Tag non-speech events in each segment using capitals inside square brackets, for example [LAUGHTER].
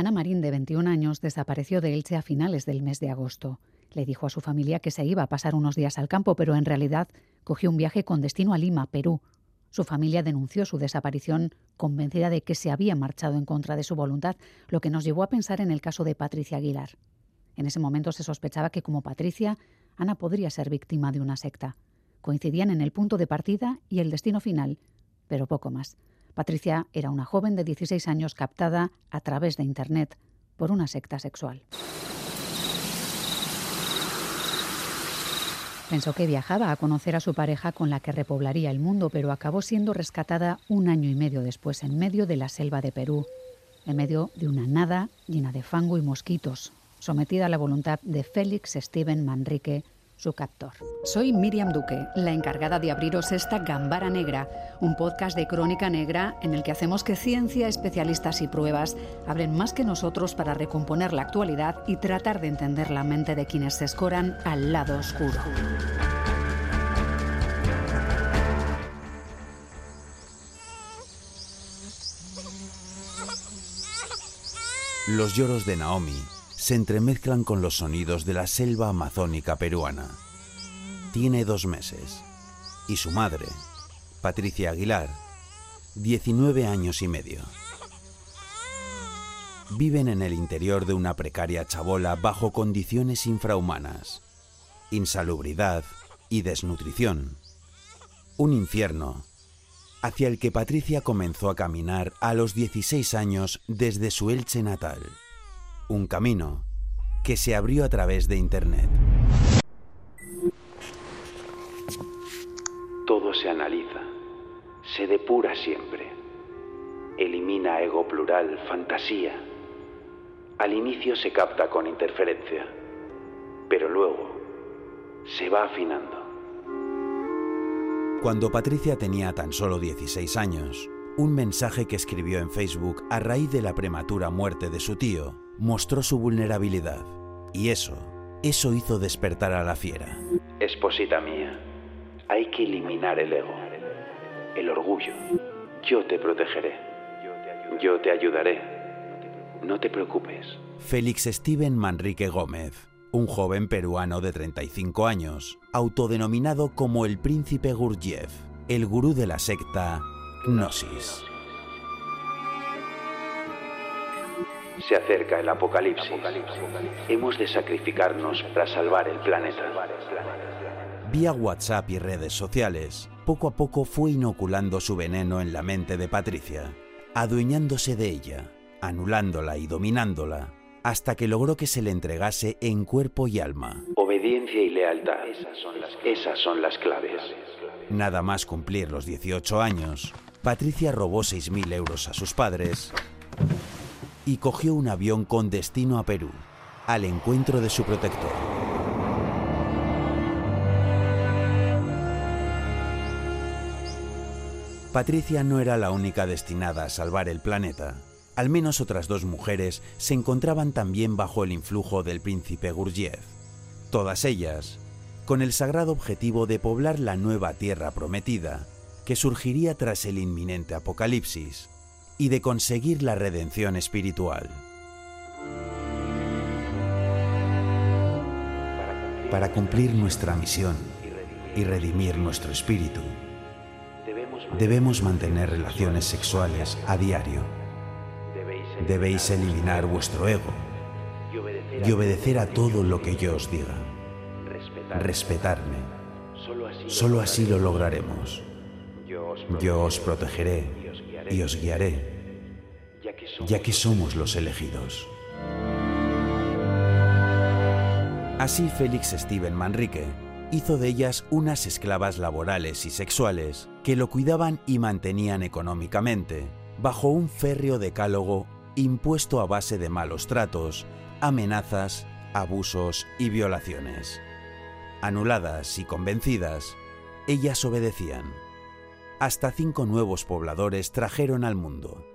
Ana Marín, de 21 años, desapareció de Elche a finales del mes de agosto. Le dijo a su familia que se iba a pasar unos días al campo, pero en realidad cogió un viaje con destino a Lima, Perú. Su familia denunció su desaparición convencida de que se había marchado en contra de su voluntad, lo que nos llevó a pensar en el caso de Patricia Aguilar. En ese momento se sospechaba que, como Patricia, Ana podría ser víctima de una secta. Coincidían en el punto de partida y el destino final, pero poco más. Patricia era una joven de 16 años captada a través de Internet por una secta sexual. Pensó que viajaba a conocer a su pareja con la que repoblaría el mundo, pero acabó siendo rescatada un año y medio después en medio de la selva de Perú, en medio de una nada llena de fango y mosquitos, sometida a la voluntad de Félix Steven Manrique, su captor. Soy Miriam Duque, la encargada de abriros esta Gambara Negra, un podcast de crónica negra en el que hacemos que ciencia, especialistas y pruebas hablen más que nosotros para recomponer la actualidad y tratar de entender la mente de quienes se escoran al lado oscuro. Los lloros de Naomi se entremezclan con los sonidos de la selva amazónica peruana. Tiene dos meses y su madre, Patricia Aguilar, 19 años y medio. Viven en el interior de una precaria chabola bajo condiciones infrahumanas, insalubridad y desnutrición. Un infierno hacia el que Patricia comenzó a caminar a los 16 años desde su Elche natal un camino que se abrió a través de Internet. Todo se analiza, se depura siempre, elimina ego plural, fantasía. Al inicio se capta con interferencia, pero luego se va afinando. Cuando Patricia tenía tan solo 16 años, un mensaje que escribió en Facebook a raíz de la prematura muerte de su tío mostró su vulnerabilidad. Y eso, eso hizo despertar a la fiera. Esposita mía, hay que eliminar el ego, el orgullo. Yo te protegeré. Yo te ayudaré. No te preocupes. Félix Steven Manrique Gómez, un joven peruano de 35 años, autodenominado como el príncipe Gurdjieff, el gurú de la secta Gnosis. Se acerca el apocalipsis. Hemos de sacrificarnos para salvar el planeta. Vía WhatsApp y redes sociales, poco a poco fue inoculando su veneno en la mente de Patricia, adueñándose de ella, anulándola y dominándola, hasta que logró que se le entregase en cuerpo y alma. Obediencia y lealtad. Esas son las, claves. Nada más cumplir los 18 años, Patricia robó 6.000 euros a sus padres y cogió un avión con destino a Perú, al encuentro de su protector. Patricia no era la única destinada a salvar el planeta. Al menos otras dos mujeres se encontraban también bajo el influjo del príncipe Gurdjieff. Todas ellas, con el sagrado objetivo de poblar la nueva tierra prometida, que surgiría tras el inminente apocalipsis, y de conseguir la redención espiritual. Para cumplir nuestra misión y redimir nuestro espíritu, debemos mantener relaciones sexuales a diario. Debéis eliminar vuestro ego y obedecer a todo lo que yo os diga. Respetarme. Solo así lo lograremos. Yo os protegeré y os guiaré, ya que somos los elegidos. Así Félix Steven Manrique hizo de ellas unas esclavas laborales y sexuales que lo cuidaban y mantenían económicamente, bajo un férreo decálogo impuesto a base de malos tratos, amenazas, abusos y violaciones. Anuladas y convencidas, ellas obedecían hasta cinco nuevos pobladores trajeron al mundo.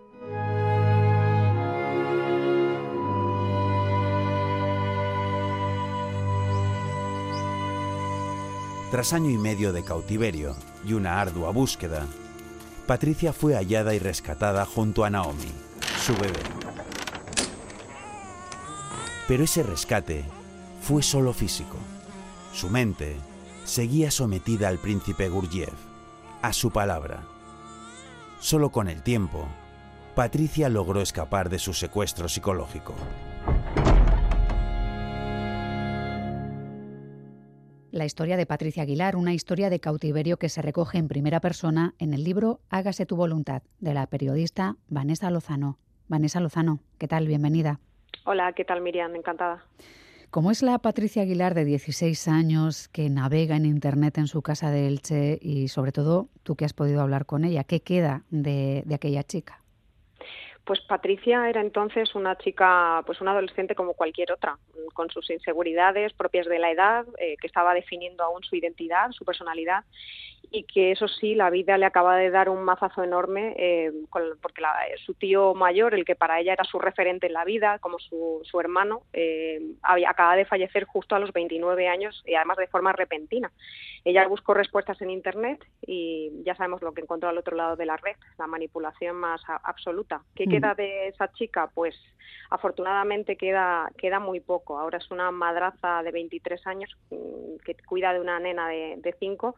Tras año y medio de cautiverio y una ardua búsqueda, Patricia fue hallada y rescatada junto a Naomi, su bebé. Pero ese rescate fue solo físico. Su mente seguía sometida al príncipe Gurdjieff, a su palabra. Solo con el tiempo, Patricia logró escapar de su secuestro psicológico. La historia de Patricia Aguilar, una historia de cautiverio que se recoge en primera persona en el libro Hágase tu voluntad, de la periodista Vanessa Lozano. Vanessa Lozano, ¿qué tal? Bienvenida. Hola, ¿qué tal Miriam? Encantada. ¿Cómo es la Patricia Aguilar de 16 años que navega en Internet en su casa de Elche y sobre todo tú que has podido hablar con ella? ¿Qué queda de, de aquella chica? Pues Patricia era entonces una chica, pues una adolescente como cualquier otra, con sus inseguridades propias de la edad, eh, que estaba definiendo aún su identidad, su personalidad, y que eso sí, la vida le acaba de dar un mazazo enorme, eh, porque su tío mayor, el que para ella era su referente en la vida, como su, su hermano, eh, acaba de fallecer justo a los 29 años y además de forma repentina. Ella buscó respuestas en Internet y ya sabemos lo que encontró al otro lado de la red, la manipulación más absoluta. ¿Qué mm. Queda de esa chica? Pues afortunadamente queda, queda muy poco. Ahora es una madraza de 23 años mm, que cuida de una nena de, de 5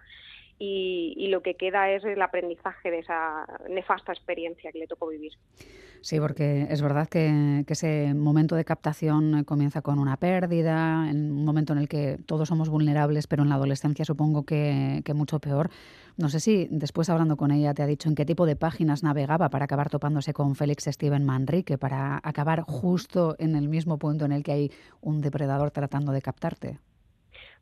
y, lo que queda es el aprendizaje de esa nefasta experiencia que le tocó vivir. Sí, porque es verdad que, ese momento de captación comienza con una pérdida, un momento en el que todos somos vulnerables, pero en la adolescencia supongo que, que mucho peor. No sé si después hablando con ella te ha dicho en qué tipo de páginas navegaba para acabar topándose con Félix Steven Manrique, para acabar justo en el mismo punto en el que hay un depredador tratando de captarte.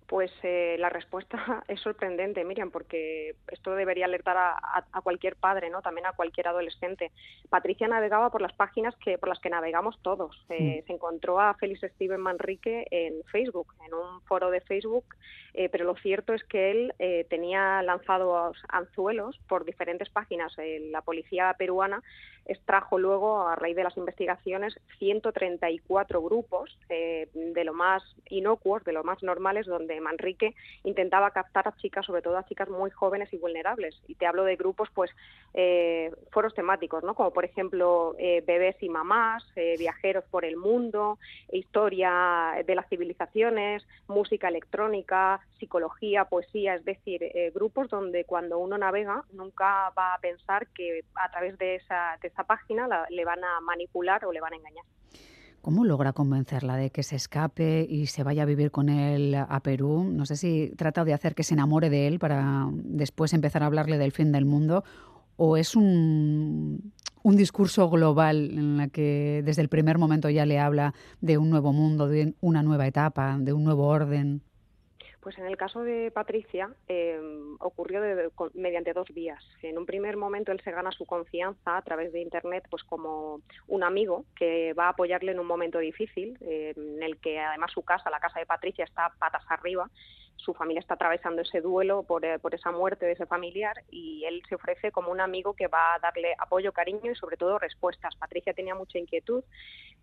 Pues eh, la respuesta [LAUGHS] es sorprendente, Miriam, porque esto debería alertar a, cualquier padre, ¿no? También a cualquier adolescente. Patricia navegaba por las páginas que por las que navegamos todos. Eh, se encontró a Félix Steven Manrique en Facebook, en un foro de Facebook, eh, pero lo cierto es que él tenía lanzado anzuelos por diferentes páginas. la policía peruana extrajo luego, a raíz de las investigaciones, 134 grupos de lo más inocuos, de lo más normales, donde Manrique intentaba captar a chicas, sobre todo a chicas muy jóvenes y vulnerables. Y te hablo de grupos, pues, eh, foros temáticos, ¿no? Como por ejemplo eh, bebés y mamás, eh, viajeros por el mundo, historia de las civilizaciones, música electrónica, psicología, poesía, es decir, grupos donde cuando uno navega nunca va a pensar que a través de esa, de esa página le van a manipular o le van a engañar. ¿Cómo logra convencerla de que se escape y se vaya a vivir con él a Perú? No sé si trata de hacer que se enamore de él para después empezar a hablarle del fin del mundo o es un, un discurso global en la que desde el primer momento ya le habla de un nuevo mundo, de una nueva etapa, de un nuevo orden. Pues en el caso de Patricia eh, ocurrió mediante dos vías. En un primer momento él se gana su confianza a través de Internet pues como un amigo que va a apoyarle en un momento difícil, eh, en el que además su casa, la casa de Patricia, está patas arriba su familia está atravesando ese duelo por, eh, por, esa muerte de ese familiar y él se ofrece como un amigo que va a darle apoyo, cariño y sobre todo respuestas. Patricia tenía mucha inquietud,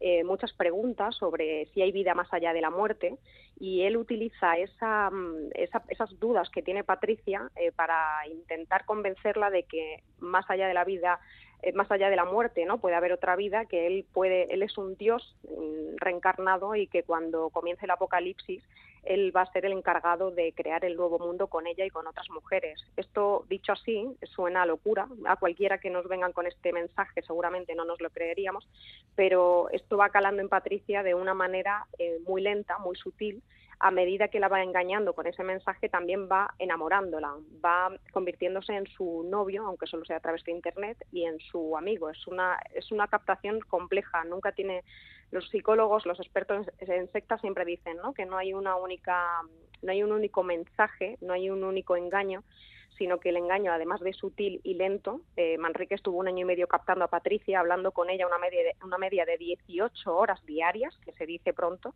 eh, muchas preguntas sobre si hay vida más allá de la muerte y él utiliza esa, mm, esas dudas que tiene Patricia eh, para intentar convencerla de que más allá de la vida más allá de la muerte, ¿no? Puede haber otra vida, que él puede, él es un dios mm, reencarnado y que cuando comience el apocalipsis, él va a ser el encargado de crear el nuevo mundo con ella y con otras mujeres. Esto, dicho así, suena a locura. A cualquiera que nos vengan con este mensaje seguramente no nos lo creeríamos, pero esto va calando en Patricia de una manera eh, muy lenta, muy sutil, a medida que la va engañando con ese mensaje, también va enamorándola, va convirtiéndose en su novio, aunque solo sea a través de Internet, y en su amigo. Es una, es una captación compleja, nunca tiene... Los psicólogos, los expertos en sectas siempre dicen ¿no? que no hay una única, no hay un único mensaje, no hay un único engaño, sino que el engaño, además de sutil y lento, eh, Manrique estuvo un año y medio captando a Patricia, hablando con ella una media de, una media de 18 horas diarias, que se dice pronto,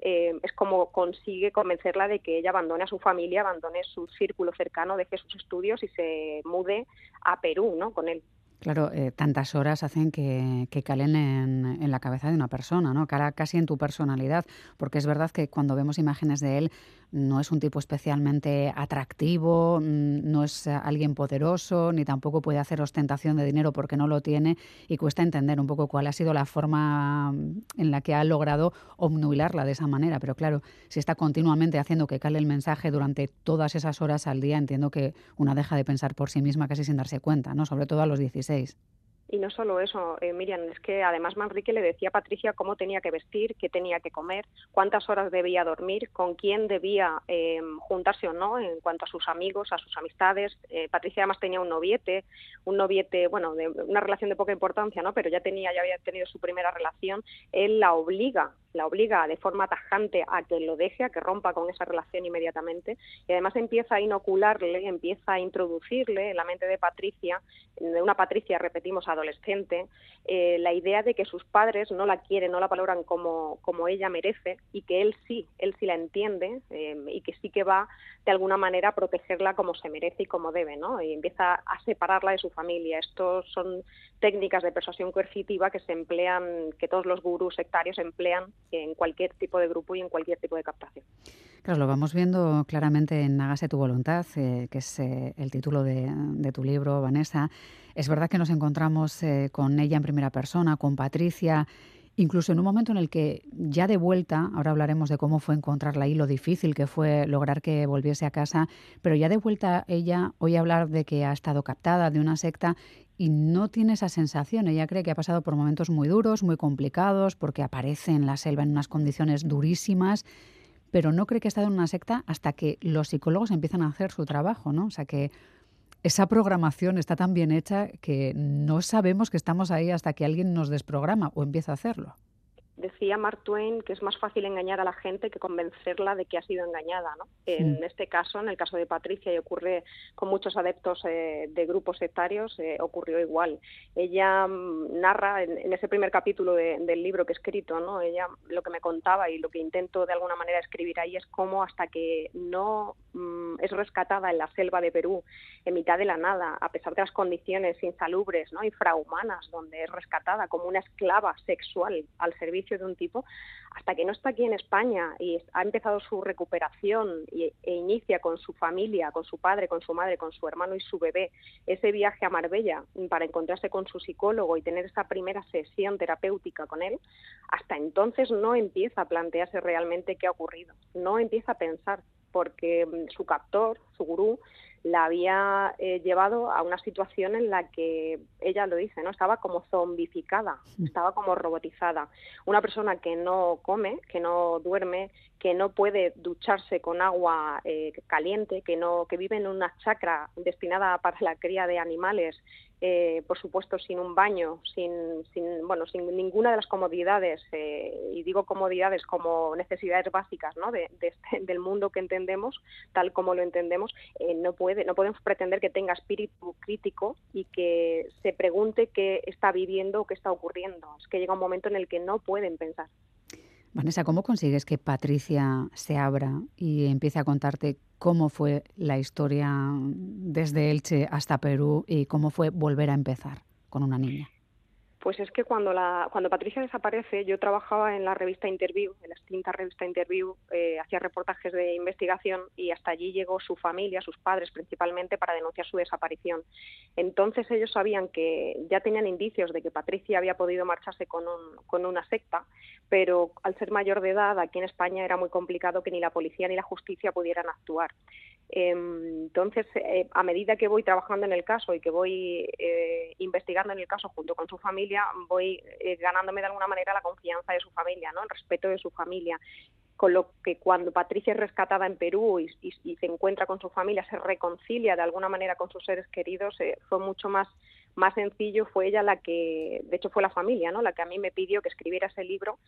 eh, es como consigue convencerla de que ella abandone a su familia, abandone su círculo cercano, deje sus estudios y se mude a Perú, ¿no? Con él. Claro, eh, tantas horas hacen que, calen en, la cabeza de una persona, ¿no? Cala casi en tu personalidad, porque es verdad que cuando vemos imágenes de él no es un tipo especialmente atractivo, mm, no es alguien poderoso, ni tampoco puede hacer ostentación de dinero porque no lo tiene y cuesta entender un poco cuál ha sido la forma mm, en la que ha logrado obnubilarla de esa manera. Pero claro, si está continuamente haciendo que cale el mensaje durante todas esas horas al día, entiendo que una deja de pensar por sí misma casi sin darse cuenta, ¿no? Sobre todo a los 16. Y no solo eso, eh, Miriam, es que además Manrique le decía a Patricia cómo tenía que vestir, qué tenía que comer, cuántas horas debía dormir, con quién debía eh, juntarse o no en cuanto a sus amigos, a sus amistades. Eh, Patricia además tenía un noviete, un noviete, bueno, de una relación de poca importancia, ¿no? Pero ya tenía, ya había tenido su primera relación. Él la obliga la obliga de forma tajante a que lo deje, a que rompa con esa relación inmediatamente y además empieza a inocularle, empieza a introducirle en la mente de Patricia, de una Patricia, repetimos, adolescente, eh, la idea de que sus padres no la quieren, no la valoran como, como ella merece y que él sí, él sí la entiende eh, y que sí que va de alguna manera a protegerla como se merece y como debe, ¿no? Y empieza a separarla de su familia. Estos son técnicas de persuasión coercitiva que se emplean, que todos los gurús sectarios emplean en cualquier tipo de grupo y en cualquier tipo de captación. Claro, lo vamos viendo claramente en Hágase tu voluntad, eh, que es el título de, de, tu libro, Vanessa. Es verdad que nos encontramos con ella en primera persona, con Patricia, incluso en un momento en el que ya de vuelta, ahora hablaremos de cómo fue encontrarla ahí, lo difícil que fue lograr que volviese a casa, pero ya de vuelta ella oye hablar de que ha estado captada de una secta y no tiene esa sensación. Ella cree que ha pasado por momentos muy duros, muy complicados, porque aparece en la selva en unas condiciones durísimas, pero no cree que ha estado en una secta hasta que los psicólogos empiezan a hacer su trabajo, ¿no? O sea que esa programación está tan bien hecha que no sabemos que estamos ahí hasta que alguien nos desprograma o empieza a hacerlo decía Mark Twain que es más fácil engañar a la gente que convencerla de que ha sido engañada. ¿no? En este caso, en el caso de Patricia, y ocurre con muchos adeptos eh, de grupos sectarios, eh, ocurrió igual. Ella mm, narra en, ese primer capítulo del libro que he escrito, ¿no? ella lo que me contaba y lo que intento de alguna manera escribir ahí es cómo hasta que no mm, es rescatada en la selva de Perú, en mitad de la nada, a pesar de las condiciones insalubres, ¿no? infrahumanas, donde es rescatada como una esclava sexual al servicio de un tipo, hasta que no está aquí en España y ha empezado su recuperación e inicia con su familia, con su padre, con su madre, con su hermano y su bebé, ese viaje a Marbella para encontrarse con su psicólogo y tener esa primera sesión terapéutica con él, hasta entonces no empieza a plantearse realmente qué ha ocurrido, no empieza a pensar porque mm, su captor, su gurú, la había eh, llevado a una situación en la que ella lo dice, ¿no? Estaba como zombificada, estaba como robotizada. Una persona que no come, que no duerme, que no puede ducharse con agua eh, caliente, que no que vive en una chacra destinada para la cría de animales, eh, por supuesto sin un baño, sin, sin bueno sin ninguna de las comodidades eh, y digo comodidades como necesidades básicas ¿no? de, este, [LAUGHS] del mundo que entendemos tal como lo entendemos no puede no podemos pretender que tenga espíritu crítico y que se pregunte qué está viviendo o qué está ocurriendo es que llega un momento en el que no pueden pensar Vanessa, ¿cómo consigues que Patricia se abra y empiece a contarte cómo fue la historia desde Elche hasta Perú y cómo fue volver a empezar con una niña? Pues es que cuando, la, cuando Patricia desaparece, yo trabajaba en la revista Interview, en la extinta revista Interview, eh, hacía reportajes de investigación y hasta allí llegó su familia, sus padres principalmente, para denunciar su desaparición. Entonces ellos sabían que ya tenían indicios de que Patricia había podido marcharse con, un, con una secta, pero al ser mayor de edad, aquí en España era muy complicado que ni la policía ni la justicia pudieran actuar. Em, entonces, eh, a medida que voy trabajando en el caso y que voy eh, investigando en el caso junto con su familia, voy eh, ganándome de alguna manera la confianza de su familia, ¿no? el respeto de su familia. Con lo que cuando Patricia es rescatada en Perú y, se encuentra con su familia, se reconcilia de alguna manera con sus seres queridos, fue mucho más más sencillo fue ella la que, de hecho fue la familia, ¿no? La que a mí me pidió que escribiera ese libro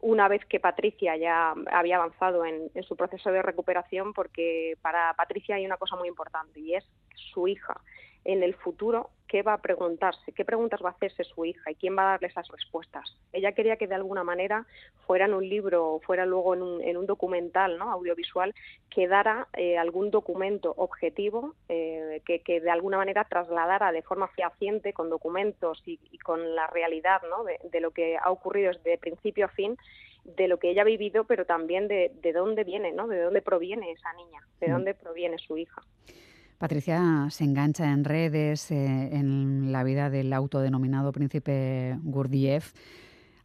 una vez que Patricia ya había avanzado en, su proceso de recuperación, porque para Patricia hay una cosa muy importante y es su hija en el futuro qué va a preguntarse, qué preguntas va a hacerse su hija y quién va a darle esas respuestas. Ella quería que de alguna manera fuera en un libro o fuera luego en un, en un documental ¿no? audiovisual que dara eh, algún documento objetivo eh, que, que, de alguna manera trasladara de forma fehaciente con documentos y, con la realidad ¿no? de, de, lo que ha ocurrido desde principio a fin de lo que ella ha vivido, pero también de, de dónde viene, ¿no? De dónde proviene esa niña, de mm. dónde proviene su hija. Patricia se engancha en redes, eh, en la vida del autodenominado príncipe Gurdjieff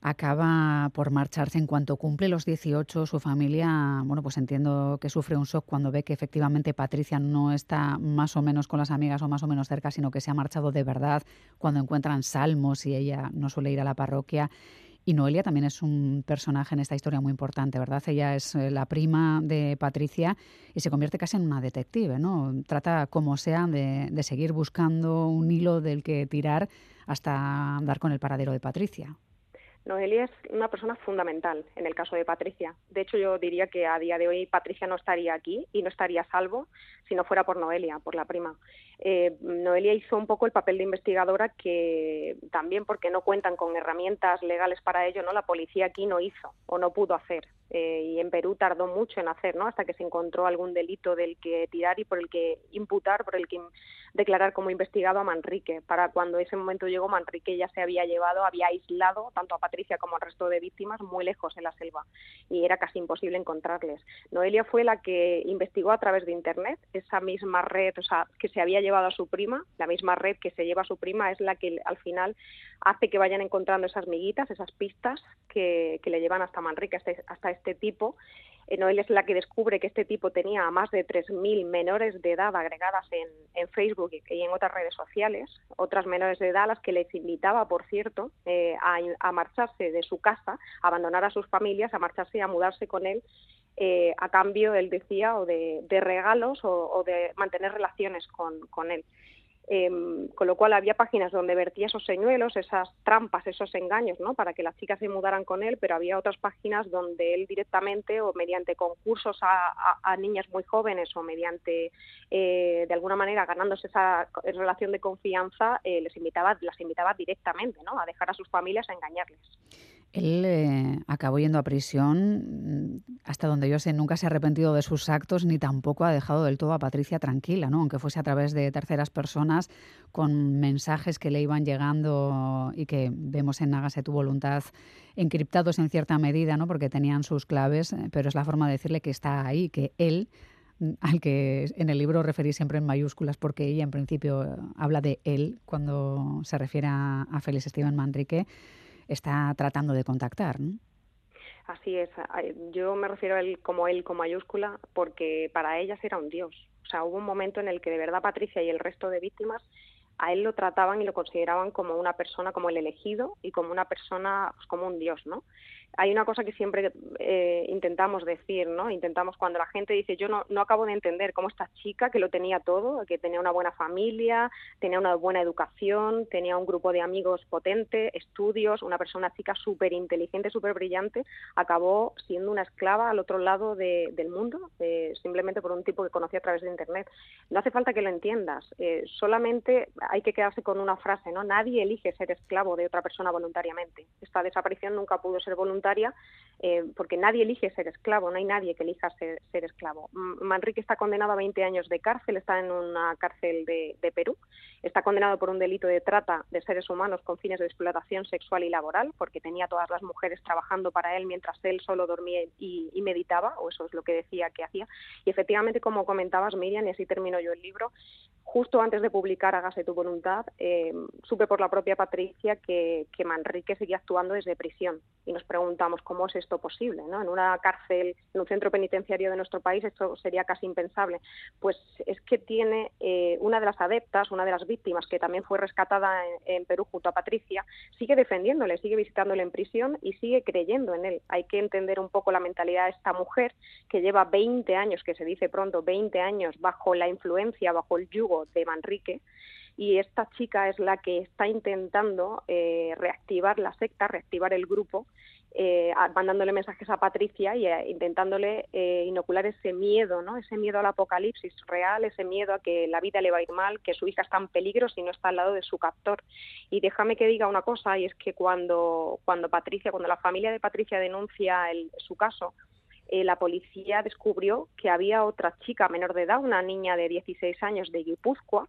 acaba por marcharse en cuanto cumple los 18. Su familia, bueno, pues entiendo que sufre un shock cuando ve que efectivamente Patricia no está más o menos con las amigas o más o menos cerca, sino que se ha marchado de verdad cuando encuentran salmos y ella no suele ir a la parroquia. Y Noelia también es un personaje en esta historia muy importante, ¿verdad? Ella es eh, la prima de Patricia y se convierte casi en una detective, ¿no? Trata como sea de, de seguir buscando un hilo del que tirar hasta dar con el paradero de Patricia. Noelia es una persona fundamental en el caso de Patricia. De hecho, yo diría que a día de hoy Patricia no estaría aquí y no estaría salvo si no fuera por Noelia, por la prima. Eh, Noelia hizo un poco el papel de investigadora que también porque no cuentan con herramientas legales para ello, no la policía aquí no hizo o no pudo hacer. Eh, y en Perú tardó mucho en hacer, ¿no? Hasta que se encontró algún delito del que tirar y por el que imputar, por el que declarar como investigado a Manrique. Para cuando ese momento llegó, Manrique ya se había llevado, había aislado tanto a Patricia como al resto de víctimas muy lejos en la selva y era casi imposible encontrarles. Noelia fue la que investigó a través de Internet esa misma red, o sea, que se había llevado a su prima, la misma red que se lleva a su prima es la que al final hace que vayan encontrando esas miguitas, esas pistas que, le llevan hasta Manrique, hasta, hasta este tipo. Eh, Noel es la que descubre que este tipo tenía a más de 3.000 menores de edad agregadas en, Facebook y en otras redes sociales, otras menores de edad a las que les invitaba, por cierto, eh, a, marcharse de su casa, a abandonar a sus familias, a marcharse y a mudarse con él eh, a cambio, él decía, o de, regalos o, de mantener relaciones con él. Em, con lo cual había páginas donde vertía esos señuelos, esas trampas, esos engaños, ¿no? Para que las chicas se mudaran con él, pero había otras páginas donde él directamente o mediante concursos a, niñas muy jóvenes o mediante, eh, de alguna manera, ganándose esa relación de confianza, eh, les invitaba, las invitaba directamente, ¿no? A dejar a sus familias a engañarles. Él eh, acabó yendo a prisión, mm, hasta donde yo sé, nunca se ha arrepentido de sus actos ni tampoco ha dejado del todo a Patricia tranquila, ¿no? aunque fuese a través de terceras personas, con mensajes que le iban llegando y que vemos en Hágase tu voluntad encriptados en cierta medida, ¿no? porque tenían sus claves, eh, pero es la forma de decirle que está ahí, que él mm, al que en el libro referí siempre en mayúsculas porque ella en principio eh, habla de él cuando se refiere a, Félix Esteban Manrique, está tratando de contactar. Así es. Yo me refiero a él como él con mayúscula porque para ellas era un dios. O sea, hubo un momento en el que de verdad Patricia y el resto de víctimas a él lo trataban y lo consideraban como una persona, como el elegido y como una persona, pues, como un dios, ¿no? Hay una cosa que siempre eh, intentamos decir, ¿no? Intentamos cuando la gente dice, yo no, no acabo de entender cómo esta chica que lo tenía todo, que tenía una buena familia, tenía una buena educación, tenía un grupo de amigos potente, estudios, una persona chica súper inteligente, súper brillante, acabó siendo una esclava al otro lado del mundo, eh, simplemente por un tipo que conocí a través de Internet. No hace falta que lo entiendas, eh, solamente hay que quedarse con una frase, ¿no? Nadie elige ser esclavo de otra persona voluntariamente. Esta desaparición nunca pudo ser voluntaria eh, porque nadie elige ser esclavo, no hay nadie que elija ser, esclavo. Manrique está condenado a 20 años de cárcel, está en una cárcel de, Perú, está condenado por un delito de trata de seres humanos con fines de explotación sexual y laboral, porque tenía todas las mujeres trabajando para él mientras él solo dormía y, meditaba, o eso es lo que decía que hacía. Y efectivamente, como comentabas, Miriam, y así termino yo el libro, justo antes de publicar Hágase tu voluntad, eh, supe por la propia Patricia que, que Manrique seguía actuando desde prisión y nos preguntamos preguntamos cómo es esto posible, ¿no? En una cárcel, en un centro penitenciario de nuestro país, esto sería casi impensable. Pues es que tiene eh, una de las adeptas, una de las víctimas, que también fue rescatada en, Perú junto a Patricia, sigue defendiéndole, sigue visitándole en prisión y sigue creyendo en él. Hay que entender un poco la mentalidad de esta mujer que lleva 20 años, que se dice pronto, 20 años bajo la influencia, bajo el yugo de Manrique y esta chica es la que está intentando eh, reactivar la secta, reactivar el grupo eh, mandándole mensajes a Patricia y eh, intentándole eh, inocular ese miedo, ¿no? Ese miedo al apocalipsis real, ese miedo a que la vida le va a ir mal, que su hija está en peligro si no está al lado de su captor. Y déjame que diga una cosa, y es que cuando, cuando Patricia, cuando la familia de Patricia denuncia el, su caso, la policía descubrió que había otra chica menor de edad, una niña de 16 años de Guipúzcoa,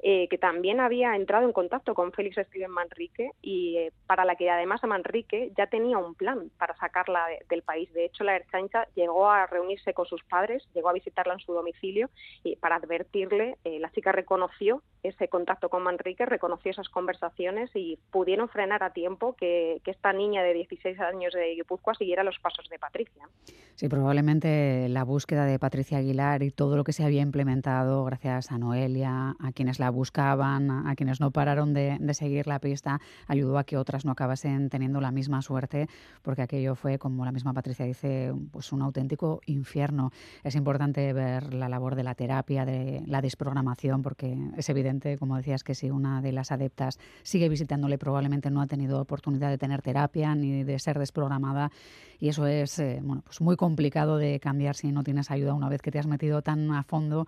eh, que también había entrado en contacto con Félix Steven Manrique y eh, para la que además Manrique ya tenía un plan para sacarla del país. De hecho, la Erchancha llegó a reunirse con sus padres, llegó a visitarla en su domicilio y para advertirle, eh, la chica reconoció ese contacto con Manrique, reconoció esas conversaciones y pudieron frenar a tiempo que, esta niña de 16 años de Guipúzcoa siguiera los pasos de Patricia. Sí, probablemente la búsqueda de Patricia Aguilar y todo lo que se había implementado gracias a Noelia, a quienes la buscaban, a quienes no pararon de, seguir la pista, ayudó a que otras no acabasen teniendo la misma suerte, porque aquello fue, como la misma Patricia dice, pues un auténtico infierno. Es importante ver la labor de la terapia, de la desprogramación, porque es evidente, como decías, que si una de las adeptas sigue visitándole, probablemente no ha tenido oportunidad de tener terapia ni de ser desprogramada, y eso es eh, bueno, pues muy complicado de cambiar si no tienes ayuda una vez que te has metido tan a fondo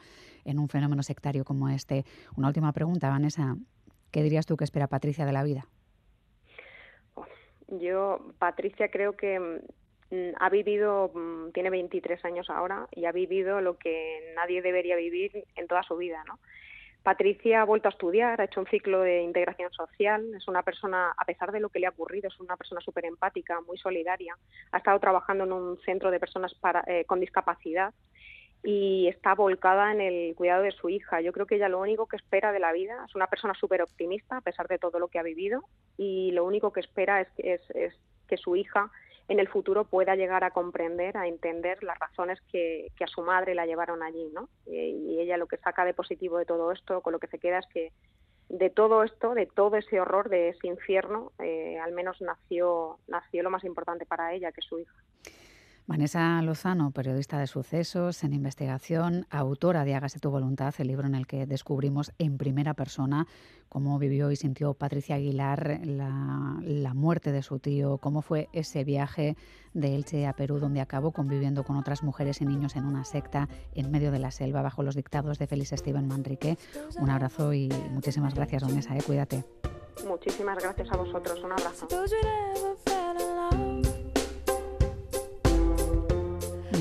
en un fenómeno sectario como este. Una última pregunta, Vanessa. ¿Qué dirías tú que espera Patricia de la vida? Yo, Patricia, creo que mm, ha vivido, mm, tiene 23 años ahora y ha vivido lo que nadie debería vivir en toda su vida, ¿no? Patricia ha vuelto a estudiar, ha hecho un ciclo de integración social, es una persona, a pesar de lo que le ha ocurrido, es una persona súper empática, muy solidaria, ha estado trabajando en un centro de personas para, eh, con discapacidad y está volcada en el cuidado de su hija. Yo creo que ella lo único que espera de la vida es una persona súper optimista a pesar de todo lo que ha vivido y lo único que espera es, es, que su hija en el futuro pueda llegar a comprender, a entender las razones que, a su madre la llevaron allí, ¿no? Y, ella lo que saca de positivo de todo esto, con lo que se queda es que de todo esto, de todo ese horror, de ese infierno, eh, al menos nació, nació lo más importante para ella, que es su hija. Vanessa Lozano, periodista de sucesos en investigación, autora de Hágase tu voluntad, el libro en el que descubrimos en primera persona cómo vivió y sintió Patricia Aguilar la, muerte de su tío, cómo fue ese viaje de Elche a Perú donde acabó conviviendo con otras mujeres y niños en una secta en medio de la selva bajo los dictados de Félix Steven Manrique. Un abrazo y muchísimas gracias, Vanessa, ¿eh? cuídate. Muchísimas gracias a vosotros, un abrazo.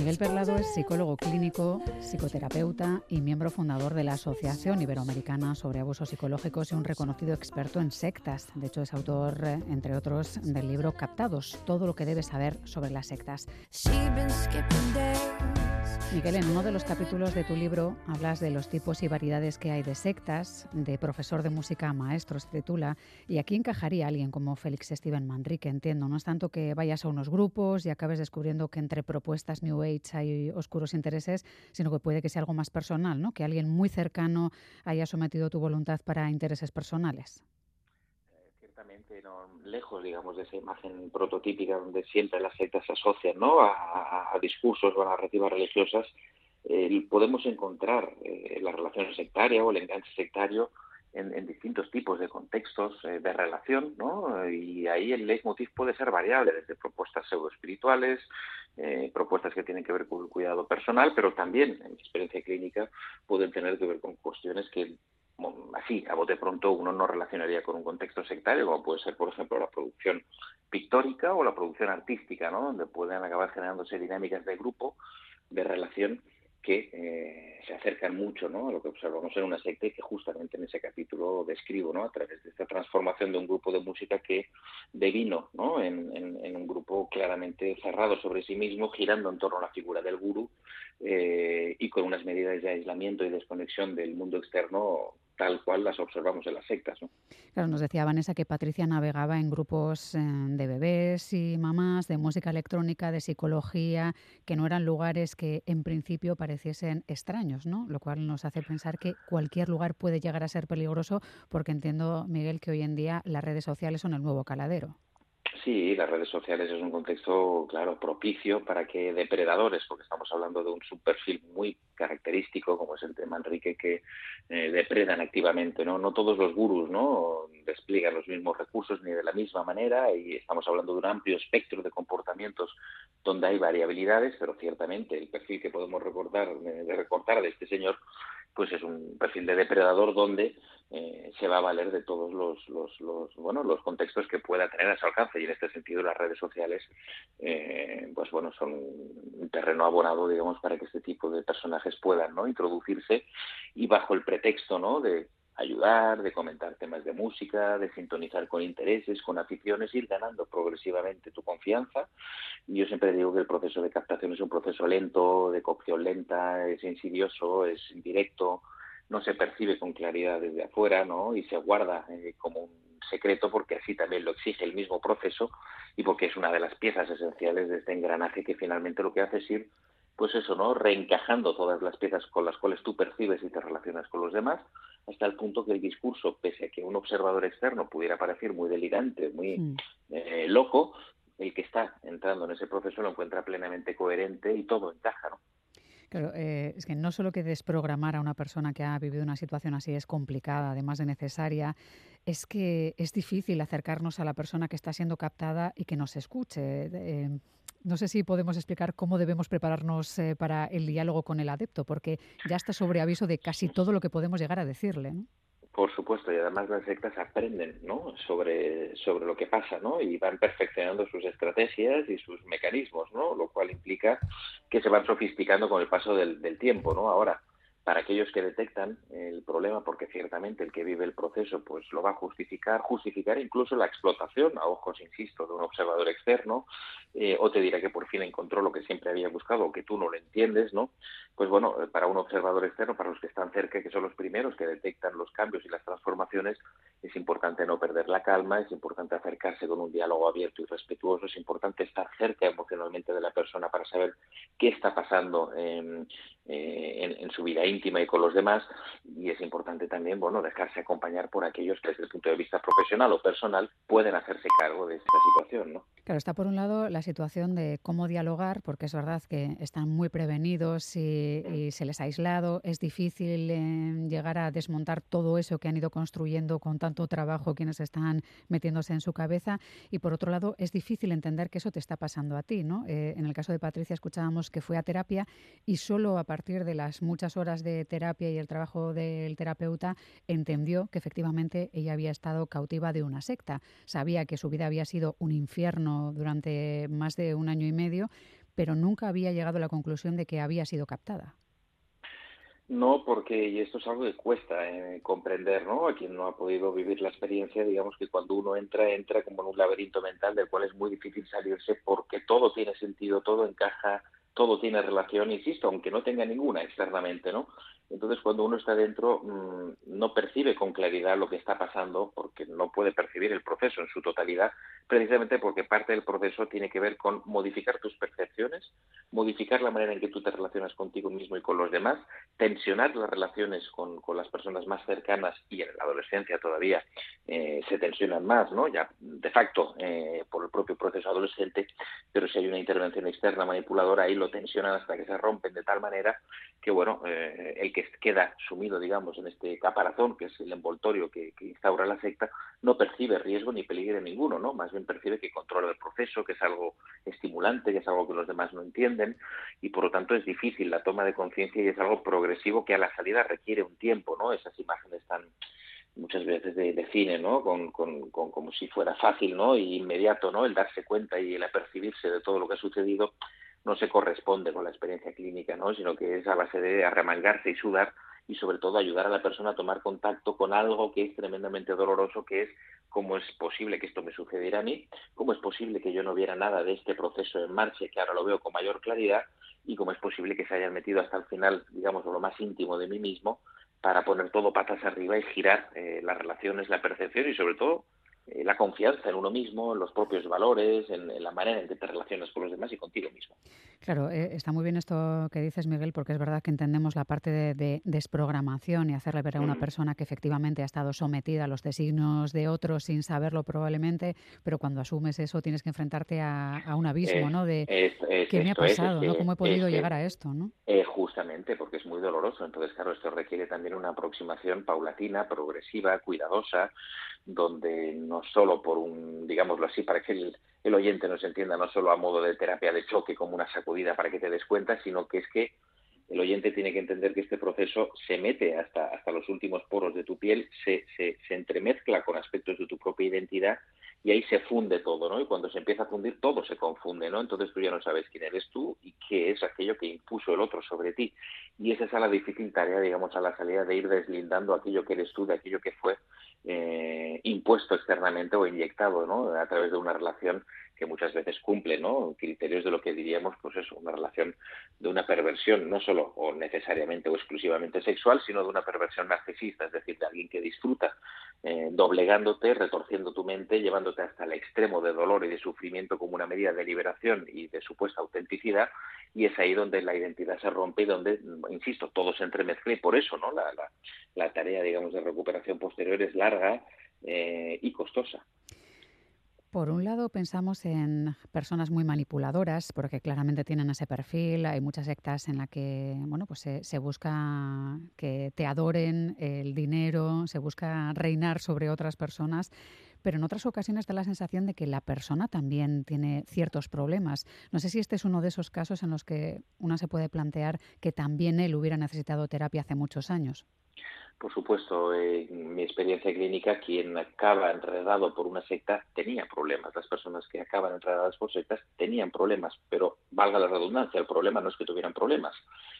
Miguel Perlado es psicólogo clínico, psicoterapeuta y miembro fundador de la Asociación Iberoamericana sobre Abusos Psicológicos y un reconocido experto en sectas. De hecho, es autor, eh, entre otros, del libro Captados, todo lo que debes saber sobre las sectas. Miguel, en uno de los capítulos de tu libro hablas de los tipos y variedades que hay de sectas, de profesor de música a maestro, se titula, y aquí encajaría alguien como Félix Steven Manrique, entiendo. No es tanto que vayas a unos grupos y acabes descubriendo que entre propuestas New Age hay oscuros intereses, sino que puede que sea algo más personal, ¿no? Que alguien muy cercano haya sometido tu voluntad para intereses personales lejos, digamos, de esa imagen prototípica donde siempre las sectas se asocian ¿no? a, discursos o a narrativas religiosas, eh, podemos encontrar eh, la relación sectaria o el enganche sectario en, distintos tipos de contextos eh, de relación, ¿no? Y ahí el leitmotiv puede ser variable, desde propuestas pseudoespirituales, eh, propuestas que tienen que ver con el cuidado personal, pero también, en mi experiencia clínica, pueden tener que ver con cuestiones que así, a bote pronto, uno no relacionaría con un contexto sectario, como puede ser, por ejemplo, la producción pictórica o la producción artística, ¿no? donde pueden acabar generándose dinámicas de grupo, de relación, que eh, se acercan mucho ¿no? a lo que observamos en una secta y que justamente en ese capítulo describo ¿no? a través de esta transformación de un grupo de música que devino ¿no? en, un grupo claramente cerrado sobre sí mismo, girando en torno a la figura del gurú eh, y con unas medidas de aislamiento y desconexión del mundo externo tal cual las observamos en las sectas. ¿no? Claro, nos decía Vanessa que Patricia navegaba en grupos eh, de bebés y mamás, de música electrónica, de psicología, que no eran lugares que en principio pareciesen extraños, ¿no? Lo cual nos hace pensar que cualquier lugar puede llegar a ser peligroso, porque entiendo, Miguel, que hoy en día las redes sociales son el nuevo caladero. Sí, las redes sociales es un contexto, claro, propicio para que depredadores, porque estamos hablando de un subperfil muy característico, como es el de Manrique, que eh, depredan activamente, ¿no? No todos los gurús, ¿no? Despliegan los mismos recursos ni de la misma manera y estamos hablando de un amplio espectro de comportamientos donde hay variabilidades, pero ciertamente el perfil que podemos recordar, de recortar de este señor, pues es un perfil de depredador donde eh, se va a valer de todos los, los, bueno los contextos que pueda tener a su alcance. Y en este sentido las redes sociales eh, pues bueno son un terreno abonado digamos para que este tipo de personajes puedan no introducirse y bajo el pretexto no de ayudar, de comentar temas de música, de sintonizar con intereses, con aficiones, ir ganando progresivamente tu confianza. Y yo siempre digo que el proceso de captación es un proceso lento, de cocción lenta, es insidioso, es indirecto, no se percibe con claridad desde afuera, ¿no? Y se guarda eh, como un secreto porque así también lo exige el mismo proceso y porque es una de las piezas esenciales de este engranaje que finalmente lo que hace es ir pues eso, ¿no? Reencajando todas las piezas con las cuales tú percibes y te relacionas con los demás, hasta el punto que el discurso, pese a que un observador externo pudiera parecer muy delirante, muy mm. eh, loco, el que está entrando en ese proceso lo encuentra plenamente coherente y todo encaja, ¿no? Claro, eh, es que no solo que desprogramar a una persona que ha vivido una situación así es complicada, además de necesaria, es que es difícil acercarnos a la persona que está siendo captada y que nos escuche. Eh, no sé si podemos explicar cómo debemos prepararnos eh, para el diálogo con el adepto, porque ya está sobre aviso de casi todo lo que podemos llegar a decirle. ¿no? Por supuesto, y además las sectas aprenden ¿no? sobre, sobre lo que pasa ¿no? y van perfeccionando sus estrategias y sus mecanismos, ¿no? lo cual implica que se van sofisticando con el paso del, del tiempo. ¿no? Ahora, para aquellos que detectan el problema, porque ciertamente el que vive el proceso pues lo va a justificar, justificar incluso la explotación a ojos, insisto, de un observador externo, eh, o te dirá que por fin encontró lo que siempre había buscado o que tú no lo entiendes, ¿no? Pues bueno, para un observador externo, para los que están cerca, que son los primeros que detectan los cambios y las transformaciones, es importante no perder la calma, es importante acercarse con un diálogo abierto y respetuoso, es importante estar cerca emocionalmente de la persona para saber qué está pasando en, eh, en su vida íntima y con los demás y es importante también bueno dejarse acompañar por aquellos que desde el punto de vista profesional o personal pueden hacerse cargo de esta situación ¿no? Claro, está por un lado la situación de cómo dialogar, porque es verdad que están muy prevenidos y, se les ha aislado. Es difícil eh, llegar a desmontar todo eso que han ido construyendo con tanto trabajo quienes están metiéndose en su cabeza. Y por otro lado, es difícil entender que eso te está pasando a ti. ¿no? Eh, en el caso de Patricia escuchábamos que fue a terapia y solo a partir de las muchas horas de terapia y el trabajo del terapeuta entendió que efectivamente ella había estado cautiva de una secta. Sabía que su vida había sido un infierno durante más de un año y medio, pero nunca había llegado a la conclusión de que había sido captada. No, porque y esto es algo que cuesta eh, comprender, ¿no? A quien no ha podido vivir la experiencia, digamos que cuando uno entra, entra como en un laberinto mental del cual es muy difícil salirse porque todo tiene sentido, todo encaja, todo tiene relación, insisto, aunque no tenga ninguna externamente, ¿no? Entonces, cuando uno está dentro, mm, no percibe con claridad lo que está pasando, porque no puede percibir el proceso en su totalidad, precisamente porque parte del proceso tiene que ver con modificar tus percepciones, modificar la manera en que tú te relacionas contigo mismo y con los demás, tensionar las relaciones con, las personas más cercanas y en la adolescencia todavía eh, se tensionan más, ¿no? Ya de facto eh, por el propio proceso adolescente, pero si hay una intervención externa manipuladora, ahí lo tensionan hasta que se rompen de tal manera que, bueno, eh, el que queda sumido, digamos, en este caparazón, que es el envoltorio que, instaura la secta, no percibe riesgo ni peligro ninguno, ¿no? Más bien percibe que controla el proceso, que es algo estimulante, que es algo que los demás no entienden, y por lo tanto es difícil la toma de conciencia y es algo progresivo que a la salida requiere un tiempo, ¿no? Esas imágenes tan muchas veces de, cine, ¿no? Con, con, como si fuera fácil, ¿no? Y inmediato, ¿no? El darse cuenta y el apercibirse de todo lo que ha sucedido no se corresponde con la experiencia clínica, ¿no? sino que es a base de arremangarse y sudar y sobre todo ayudar a la persona a tomar contacto con algo que es tremendamente doloroso, que es cómo es posible que esto me sucediera a mí, cómo es posible que yo no viera nada de este proceso en marcha, que ahora lo veo con mayor claridad, y cómo es posible que se hayan metido hasta el final, digamos, lo más íntimo de mí mismo, para poner todo patas arriba y girar eh, las relaciones, la percepción y sobre todo eh, la confianza en uno mismo, en los propios valores, en, la manera en que te relacionas con los demás y contigo mismo. Claro, eh, está muy bien esto que dices, Miguel, porque es verdad que entendemos la parte de, desprogramación y hacerle ver a una persona que efectivamente ha estado sometida a los designios de otros sin saberlo probablemente, pero cuando asumes eso tienes que enfrentarte a, un abismo, ¿no? De qué me ha pasado, ¿no? ¿Cómo he podido llegar a esto, ¿no? Eh, justamente, porque es muy doloroso. Entonces, claro, esto requiere también una aproximación paulatina, progresiva, cuidadosa, donde no solo por un, digámoslo así, para que el, el oyente nos entienda, no solo a modo de terapia de choque como una sacudida para que te des cuenta, sino que es que el oyente tiene que entender que este proceso se mete hasta, hasta los últimos poros de tu piel, se, se, se entremezcla con aspectos de tu propia identidad y ahí se funde todo, ¿no? Y cuando se empieza a fundir todo se confunde, ¿no? Entonces tú ya no sabes quién eres tú y qué es aquello que impuso el otro sobre ti. Y esa es la difícil tarea, digamos, a la salida de ir deslindando aquello que eres tú de aquello que fue eh, impuesto externamente o inyectado, ¿no? A través de una relación que muchas veces cumple, ¿no? Criterios de lo que diríamos, pues eso, una relación de una perversión, no solo o necesariamente o exclusivamente sexual, sino de una perversión narcisista, es decir, de alguien que disfruta eh, doblegándote, retorciendo tu mente, llevándote hasta el extremo de dolor y de sufrimiento como una medida de liberación y de supuesta autenticidad, y es ahí donde la identidad se rompe y donde, insisto, todo se entremezcla y por eso, ¿no? La, la, tarea, digamos, de recuperación posterior es larga eh, y costosa. Por un lado, pensamos en personas muy manipuladoras, porque claramente tienen ese perfil. Hay muchas sectas en las que bueno, pues se, busca que te adoren el dinero, se busca reinar sobre otras personas, pero en otras ocasiones da la sensación de que la persona también tiene ciertos problemas. No sé si este es uno de esos casos en los que uno se puede plantear que también él hubiera necesitado terapia hace muchos años. Por supuesto, en mi experiencia clínica, quien acaba enredado por una secta tenía problemas. Las personas que acaban enredadas por sectas tenían problemas, pero valga la redundancia, el problema no es que tuvieran problemas.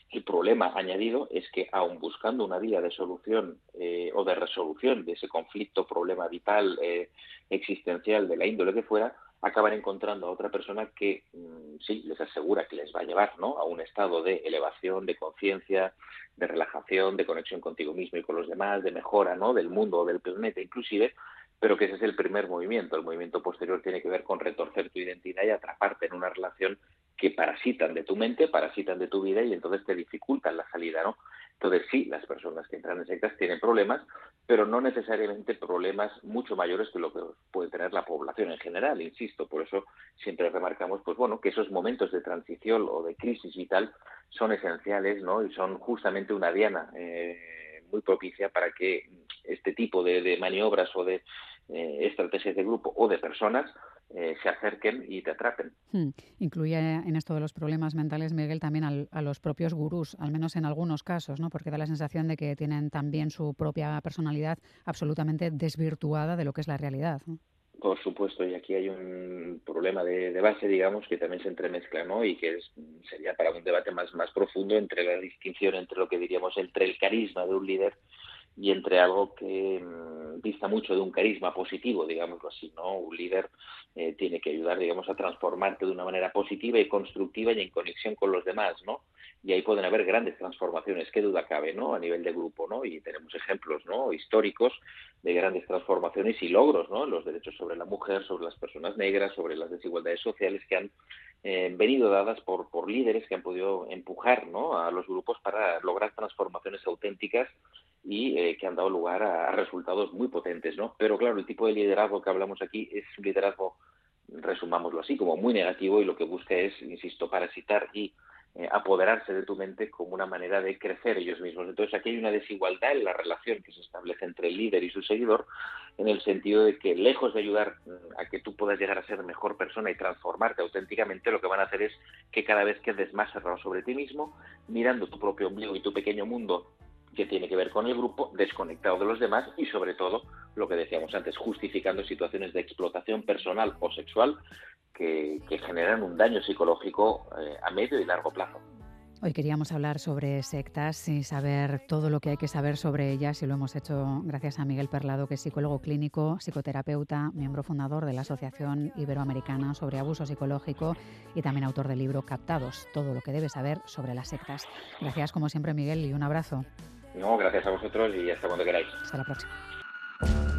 El problema añadido es que, aun buscando una vía de solución eh, o de resolución de ese conflicto, problema vital, eh, existencial, de la índole que fuera, acaban encontrando a otra persona que mm, sí les asegura que les va a llevar ¿no? a un estado de elevación, de conciencia, de relajación, de conexión contigo mismo y con los demás, de mejora ¿no? del mundo o del planeta inclusive, pero que ese es el primer movimiento. El movimiento posterior tiene que ver con retorcer tu identidad y atraparte en una relación que parasitan de tu mente, parasitan de tu vida y entonces te dificultan la salida, ¿no? Entonces sí, las personas que entran en sectas tienen problemas, pero no necesariamente problemas mucho mayores que lo que puede tener la población en general, insisto. Por eso siempre remarcamos, pues bueno, que esos momentos de transición o de crisis vital son esenciales, ¿no? Y son justamente una diana eh, muy propicia para que este tipo de maniobras o de eh, estrategias de grupo o de personas eh, se acerquen y te atrapen. Hmm. Incluye en esto de los problemas mentales, Miguel, también a los propios gurús, al menos en algunos casos, ¿no? porque da la sensación de que tienen también su propia personalidad absolutamente desvirtuada de lo que es la realidad. Por supuesto, y aquí hay un problema de, base, digamos, que también se entremezcla, ¿no? Y que sería para un debate más, más profundo entre la distinción entre lo que diríamos entre el carisma de un líder y entre algo que mm, dista mucho de un carisma positivo, digámoslo así, ¿no? Un líder eh, tiene que ayudar, digamos, a transformarte de una manera positiva y constructiva y en conexión con los demás, ¿no? Y ahí pueden haber grandes transformaciones, qué duda cabe, ¿no? A nivel de grupo, ¿no? Y tenemos ejemplos, ¿no? Históricos de grandes transformaciones y logros, ¿no? Los derechos sobre la mujer, sobre las personas negras, sobre las desigualdades sociales que han eh, venido dadas por, por líderes que han podido empujar. A los grupos para lograr transformaciones auténticas y eh, que han dado lugar a, resultados muy potentes, ¿no? Pero claro, el tipo de liderazgo que hablamos aquí es un liderazgo, resumámoslo así, como muy negativo y lo que busca es, insisto, parasitar y eh, apoderarse de tu mente como una manera de crecer ellos mismos. Entonces aquí hay una desigualdad en la relación que se establece entre el líder y su seguidor, en el sentido de que lejos de ayudar mm, a que tú puedas llegar a ser mejor persona y transformarte auténticamente, lo que van a hacer es que cada vez quedes más cerrado sobre ti mismo, mirando tu propio ombligo y tu pequeño mundo que tiene que ver con el grupo, desconectado de los demás y sobre todo, lo que decíamos antes, justificando situaciones de explotación personal o sexual que, generan un daño psicológico eh, a medio y largo plazo. Hoy queríamos hablar sobre sectas y saber todo lo que hay que saber sobre ellas y lo hemos hecho gracias a Miguel Perlado, que es psicólogo clínico, psicoterapeuta, miembro fundador de la Asociación Iberoamericana sobre Abuso Psicológico y también autor del libro Captados, todo lo que debes saber sobre las sectas. Gracias como siempre Miguel y un abrazo. No, gracias a vosotros y hasta cuando queráis. Hasta la próxima.